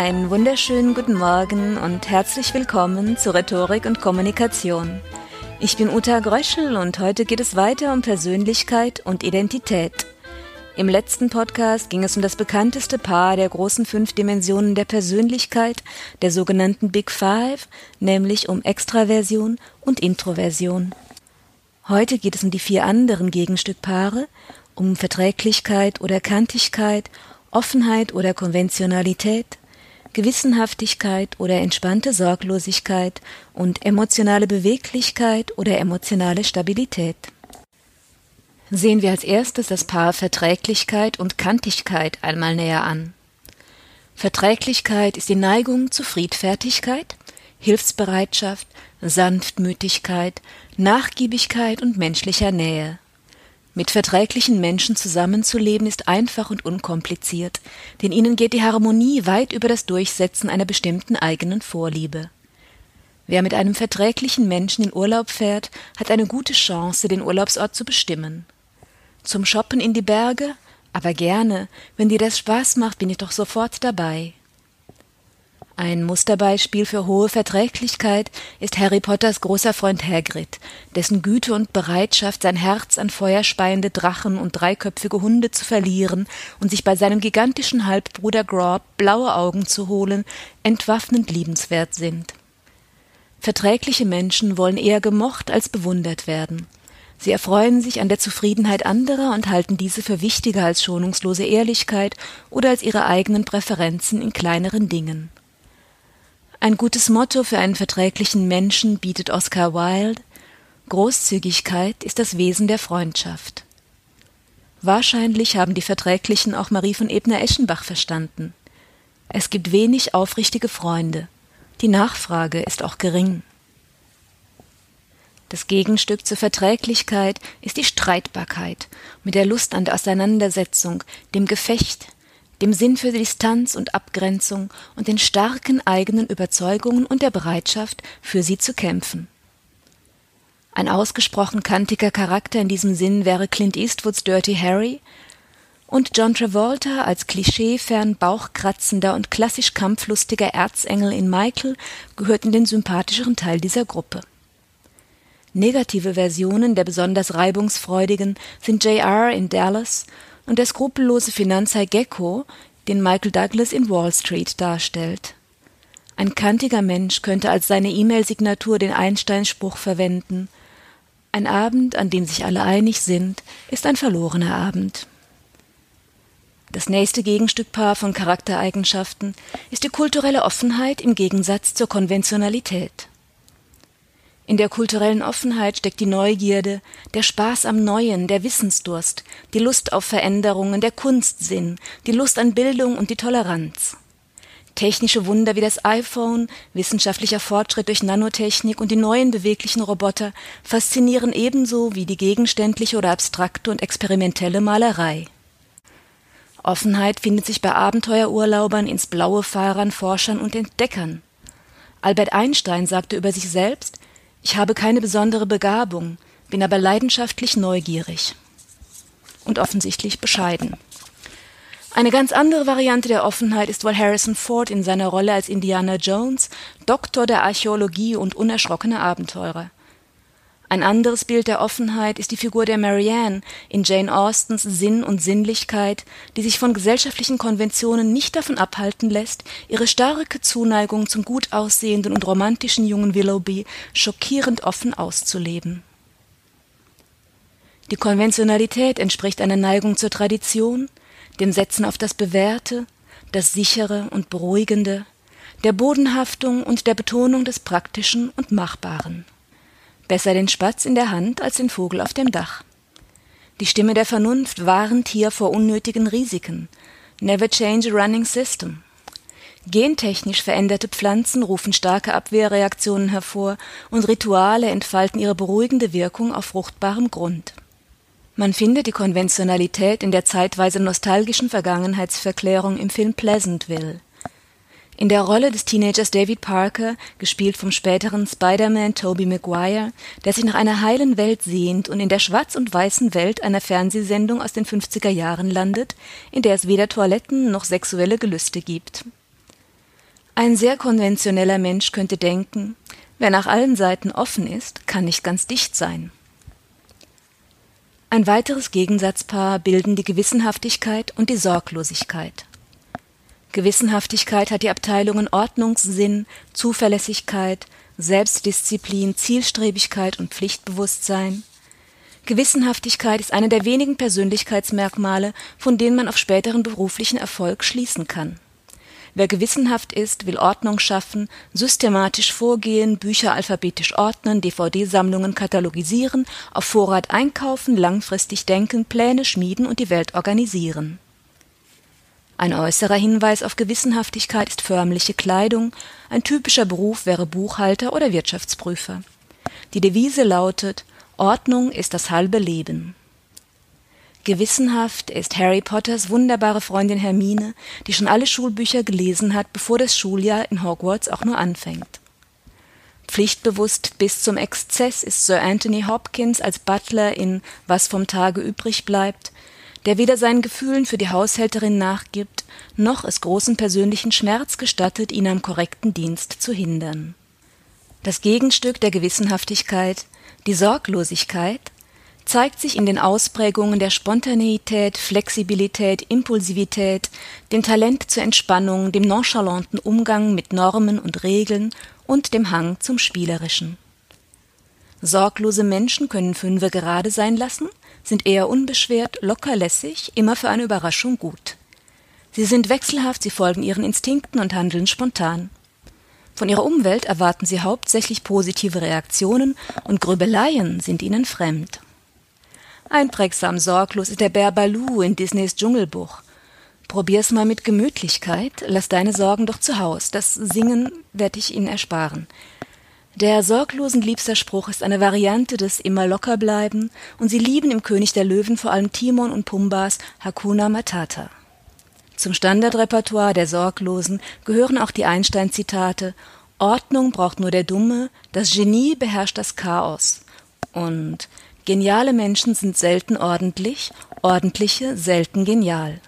Einen wunderschönen guten Morgen und herzlich willkommen zu Rhetorik und Kommunikation. Ich bin Uta Gröschel und heute geht es weiter um Persönlichkeit und Identität. Im letzten Podcast ging es um das bekannteste Paar der großen fünf Dimensionen der Persönlichkeit, der sogenannten Big Five, nämlich um Extraversion und Introversion. Heute geht es um die vier anderen Gegenstückpaare, um Verträglichkeit oder Kantigkeit, Offenheit oder Konventionalität, Gewissenhaftigkeit oder entspannte Sorglosigkeit und emotionale Beweglichkeit oder emotionale Stabilität. Sehen wir als erstes das Paar Verträglichkeit und Kantigkeit einmal näher an. Verträglichkeit ist die Neigung zu Friedfertigkeit, Hilfsbereitschaft, Sanftmütigkeit, Nachgiebigkeit und menschlicher Nähe. Mit verträglichen Menschen zusammenzuleben ist einfach und unkompliziert, denn ihnen geht die Harmonie weit über das Durchsetzen einer bestimmten eigenen Vorliebe. Wer mit einem verträglichen Menschen in Urlaub fährt, hat eine gute Chance, den Urlaubsort zu bestimmen. Zum Shoppen in die Berge? Aber gerne, wenn dir das Spaß macht, bin ich doch sofort dabei. Ein Musterbeispiel für hohe Verträglichkeit ist Harry Potters großer Freund Hagrid, dessen Güte und Bereitschaft, sein Herz an feuerspeiende Drachen und dreiköpfige Hunde zu verlieren und sich bei seinem gigantischen Halbbruder Grob blaue Augen zu holen, entwaffnend liebenswert sind. Verträgliche Menschen wollen eher gemocht als bewundert werden. Sie erfreuen sich an der Zufriedenheit anderer und halten diese für wichtiger als schonungslose Ehrlichkeit oder als ihre eigenen Präferenzen in kleineren Dingen. Ein gutes Motto für einen verträglichen Menschen bietet Oscar Wilde Großzügigkeit ist das Wesen der Freundschaft. Wahrscheinlich haben die Verträglichen auch Marie von Ebner-Eschenbach verstanden. Es gibt wenig aufrichtige Freunde. Die Nachfrage ist auch gering. Das Gegenstück zur Verträglichkeit ist die Streitbarkeit mit der Lust an der Auseinandersetzung, dem Gefecht, dem Sinn für Distanz und Abgrenzung und den starken eigenen Überzeugungen und der Bereitschaft, für sie zu kämpfen. Ein ausgesprochen kantiger Charakter in diesem Sinn wäre Clint Eastwoods Dirty Harry und John Travolta als klischeefern bauchkratzender und klassisch kampflustiger Erzengel in Michael gehört in den sympathischeren Teil dieser Gruppe. Negative Versionen der besonders reibungsfreudigen sind JR in Dallas und der skrupellose Finanzhai Gecko, den Michael Douglas in Wall Street darstellt. Ein kantiger Mensch könnte als seine E-Mail-Signatur den Einstein-Spruch verwenden. Ein Abend, an dem sich alle einig sind, ist ein verlorener Abend. Das nächste Gegenstückpaar von Charaktereigenschaften ist die kulturelle Offenheit im Gegensatz zur Konventionalität. In der kulturellen Offenheit steckt die Neugierde, der Spaß am Neuen, der Wissensdurst, die Lust auf Veränderungen, der Kunstsinn, die Lust an Bildung und die Toleranz. Technische Wunder wie das iPhone, wissenschaftlicher Fortschritt durch Nanotechnik und die neuen beweglichen Roboter faszinieren ebenso wie die gegenständliche oder abstrakte und experimentelle Malerei. Offenheit findet sich bei Abenteuerurlaubern, ins Blaue Fahrern, Forschern und Entdeckern. Albert Einstein sagte über sich selbst, ich habe keine besondere Begabung, bin aber leidenschaftlich neugierig und offensichtlich bescheiden. Eine ganz andere Variante der Offenheit ist wohl Harrison Ford in seiner Rolle als Indiana Jones, Doktor der Archäologie und unerschrockener Abenteurer. Ein anderes Bild der Offenheit ist die Figur der Marianne in Jane Austens Sinn und Sinnlichkeit, die sich von gesellschaftlichen Konventionen nicht davon abhalten lässt, ihre starke Zuneigung zum gut aussehenden und romantischen jungen Willoughby schockierend offen auszuleben. Die Konventionalität entspricht einer Neigung zur Tradition, dem Setzen auf das Bewährte, das Sichere und Beruhigende, der Bodenhaftung und der Betonung des Praktischen und Machbaren. Besser den Spatz in der Hand als den Vogel auf dem Dach. Die Stimme der Vernunft warnt hier vor unnötigen Risiken. Never change a running system. Gentechnisch veränderte Pflanzen rufen starke Abwehrreaktionen hervor und Rituale entfalten ihre beruhigende Wirkung auf fruchtbarem Grund. Man findet die Konventionalität in der zeitweise nostalgischen Vergangenheitsverklärung im Film Pleasantville. In der Rolle des Teenagers David Parker, gespielt vom späteren Spider-Man Tobey Maguire, der sich nach einer heilen Welt sehnt und in der schwarz und weißen Welt einer Fernsehsendung aus den 50er Jahren landet, in der es weder Toiletten noch sexuelle Gelüste gibt. Ein sehr konventioneller Mensch könnte denken, wer nach allen Seiten offen ist, kann nicht ganz dicht sein. Ein weiteres Gegensatzpaar bilden die Gewissenhaftigkeit und die Sorglosigkeit. Gewissenhaftigkeit hat die Abteilungen Ordnungssinn, Zuverlässigkeit, Selbstdisziplin, Zielstrebigkeit und Pflichtbewusstsein. Gewissenhaftigkeit ist eine der wenigen Persönlichkeitsmerkmale, von denen man auf späteren beruflichen Erfolg schließen kann. Wer gewissenhaft ist, will Ordnung schaffen, systematisch vorgehen, Bücher alphabetisch ordnen, DVD-Sammlungen katalogisieren, auf Vorrat einkaufen, langfristig denken, Pläne schmieden und die Welt organisieren. Ein äußerer Hinweis auf Gewissenhaftigkeit ist förmliche Kleidung, ein typischer Beruf wäre Buchhalter oder Wirtschaftsprüfer. Die Devise lautet Ordnung ist das halbe Leben. Gewissenhaft ist Harry Potters wunderbare Freundin Hermine, die schon alle Schulbücher gelesen hat, bevor das Schuljahr in Hogwarts auch nur anfängt. Pflichtbewusst bis zum Exzess ist Sir Anthony Hopkins als Butler in Was vom Tage übrig bleibt, der weder seinen Gefühlen für die Haushälterin nachgibt, noch es großen persönlichen Schmerz gestattet, ihn am korrekten Dienst zu hindern. Das Gegenstück der Gewissenhaftigkeit, die Sorglosigkeit, zeigt sich in den Ausprägungen der Spontaneität, Flexibilität, Impulsivität, dem Talent zur Entspannung, dem nonchalanten Umgang mit Normen und Regeln und dem Hang zum Spielerischen. Sorglose Menschen können Fünfe gerade sein lassen, sind eher unbeschwert, lockerlässig, immer für eine Überraschung gut. Sie sind wechselhaft, sie folgen ihren Instinkten und handeln spontan. Von ihrer Umwelt erwarten sie hauptsächlich positive Reaktionen und Grübeleien sind ihnen fremd. Einprägsam sorglos ist der Bär Baloo in Disneys Dschungelbuch. Probier's mal mit Gemütlichkeit, lass deine Sorgen doch zu Haus. Das Singen werd ich Ihnen ersparen. Der sorglosen liebster Spruch ist eine Variante des immer locker bleiben und sie lieben im König der Löwen vor allem Timon und Pumbas Hakuna Matata. Zum Standardrepertoire der Sorglosen gehören auch die Einstein-Zitate Ordnung braucht nur der Dumme, das Genie beherrscht das Chaos und Geniale Menschen sind selten ordentlich, ordentliche selten genial.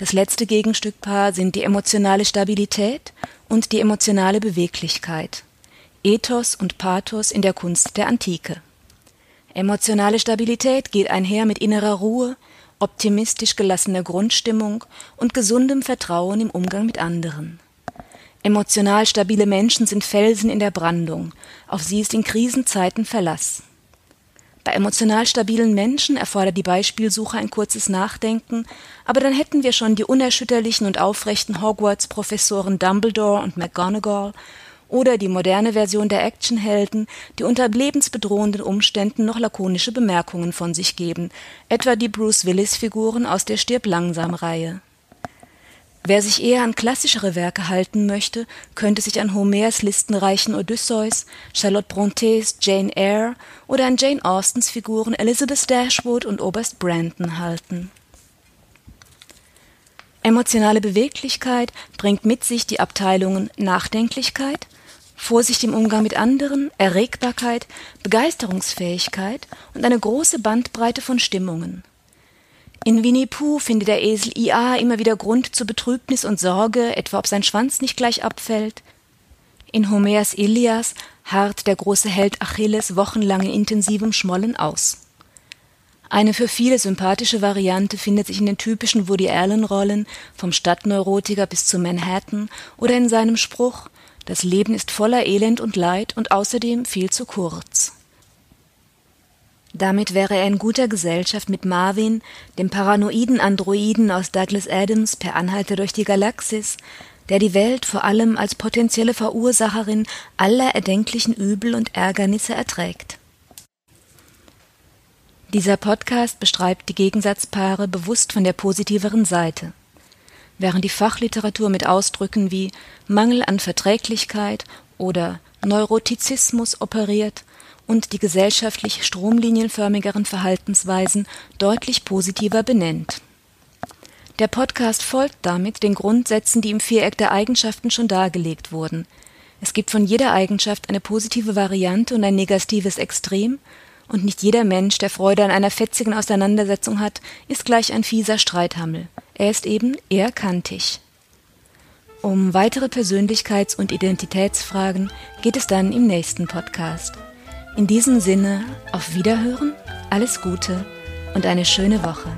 Das letzte Gegenstückpaar sind die emotionale Stabilität und die emotionale Beweglichkeit. Ethos und Pathos in der Kunst der Antike. Emotionale Stabilität geht einher mit innerer Ruhe, optimistisch gelassener Grundstimmung und gesundem Vertrauen im Umgang mit anderen. Emotional stabile Menschen sind Felsen in der Brandung, auf sie ist in Krisenzeiten Verlass. Bei emotional stabilen Menschen erfordert die Beispielsuche ein kurzes Nachdenken, aber dann hätten wir schon die unerschütterlichen und aufrechten Hogwarts-Professoren Dumbledore und McGonagall oder die moderne Version der Actionhelden, die unter lebensbedrohenden Umständen noch lakonische Bemerkungen von sich geben, etwa die Bruce Willis-Figuren aus der Stirb langsam Reihe. Wer sich eher an klassischere Werke halten möchte, könnte sich an Homers listenreichen Odysseus, Charlotte Brontes Jane Eyre oder an Jane Austens Figuren Elizabeth Dashwood und Oberst Brandon halten. Emotionale Beweglichkeit bringt mit sich die Abteilungen Nachdenklichkeit, Vorsicht im Umgang mit anderen, Erregbarkeit, Begeisterungsfähigkeit und eine große Bandbreite von Stimmungen. In Winnie Pooh findet der Esel Ia immer wieder Grund zur Betrübnis und Sorge, etwa ob sein Schwanz nicht gleich abfällt. In Homers Ilias harrt der große Held Achilles wochenlang in intensivem Schmollen aus. Eine für viele sympathische Variante findet sich in den typischen Woody Allen Rollen, vom Stadtneurotiker bis zu Manhattan oder in seinem Spruch Das Leben ist voller Elend und Leid und außerdem viel zu kurz. Damit wäre er in guter Gesellschaft mit Marvin, dem paranoiden Androiden aus Douglas Adams per Anhalter durch die Galaxis, der die Welt vor allem als potenzielle Verursacherin aller erdenklichen Übel und Ärgernisse erträgt. Dieser Podcast beschreibt die Gegensatzpaare bewusst von der positiveren Seite. Während die Fachliteratur mit Ausdrücken wie Mangel an Verträglichkeit oder Neurotizismus operiert, und die gesellschaftlich stromlinienförmigeren Verhaltensweisen deutlich positiver benennt. Der Podcast folgt damit den Grundsätzen, die im Viereck der Eigenschaften schon dargelegt wurden. Es gibt von jeder Eigenschaft eine positive Variante und ein negatives Extrem, und nicht jeder Mensch, der Freude an einer fetzigen Auseinandersetzung hat, ist gleich ein fieser Streithammel. Er ist eben eher kantig. Um weitere Persönlichkeits- und Identitätsfragen geht es dann im nächsten Podcast. In diesem Sinne, auf Wiederhören, alles Gute und eine schöne Woche.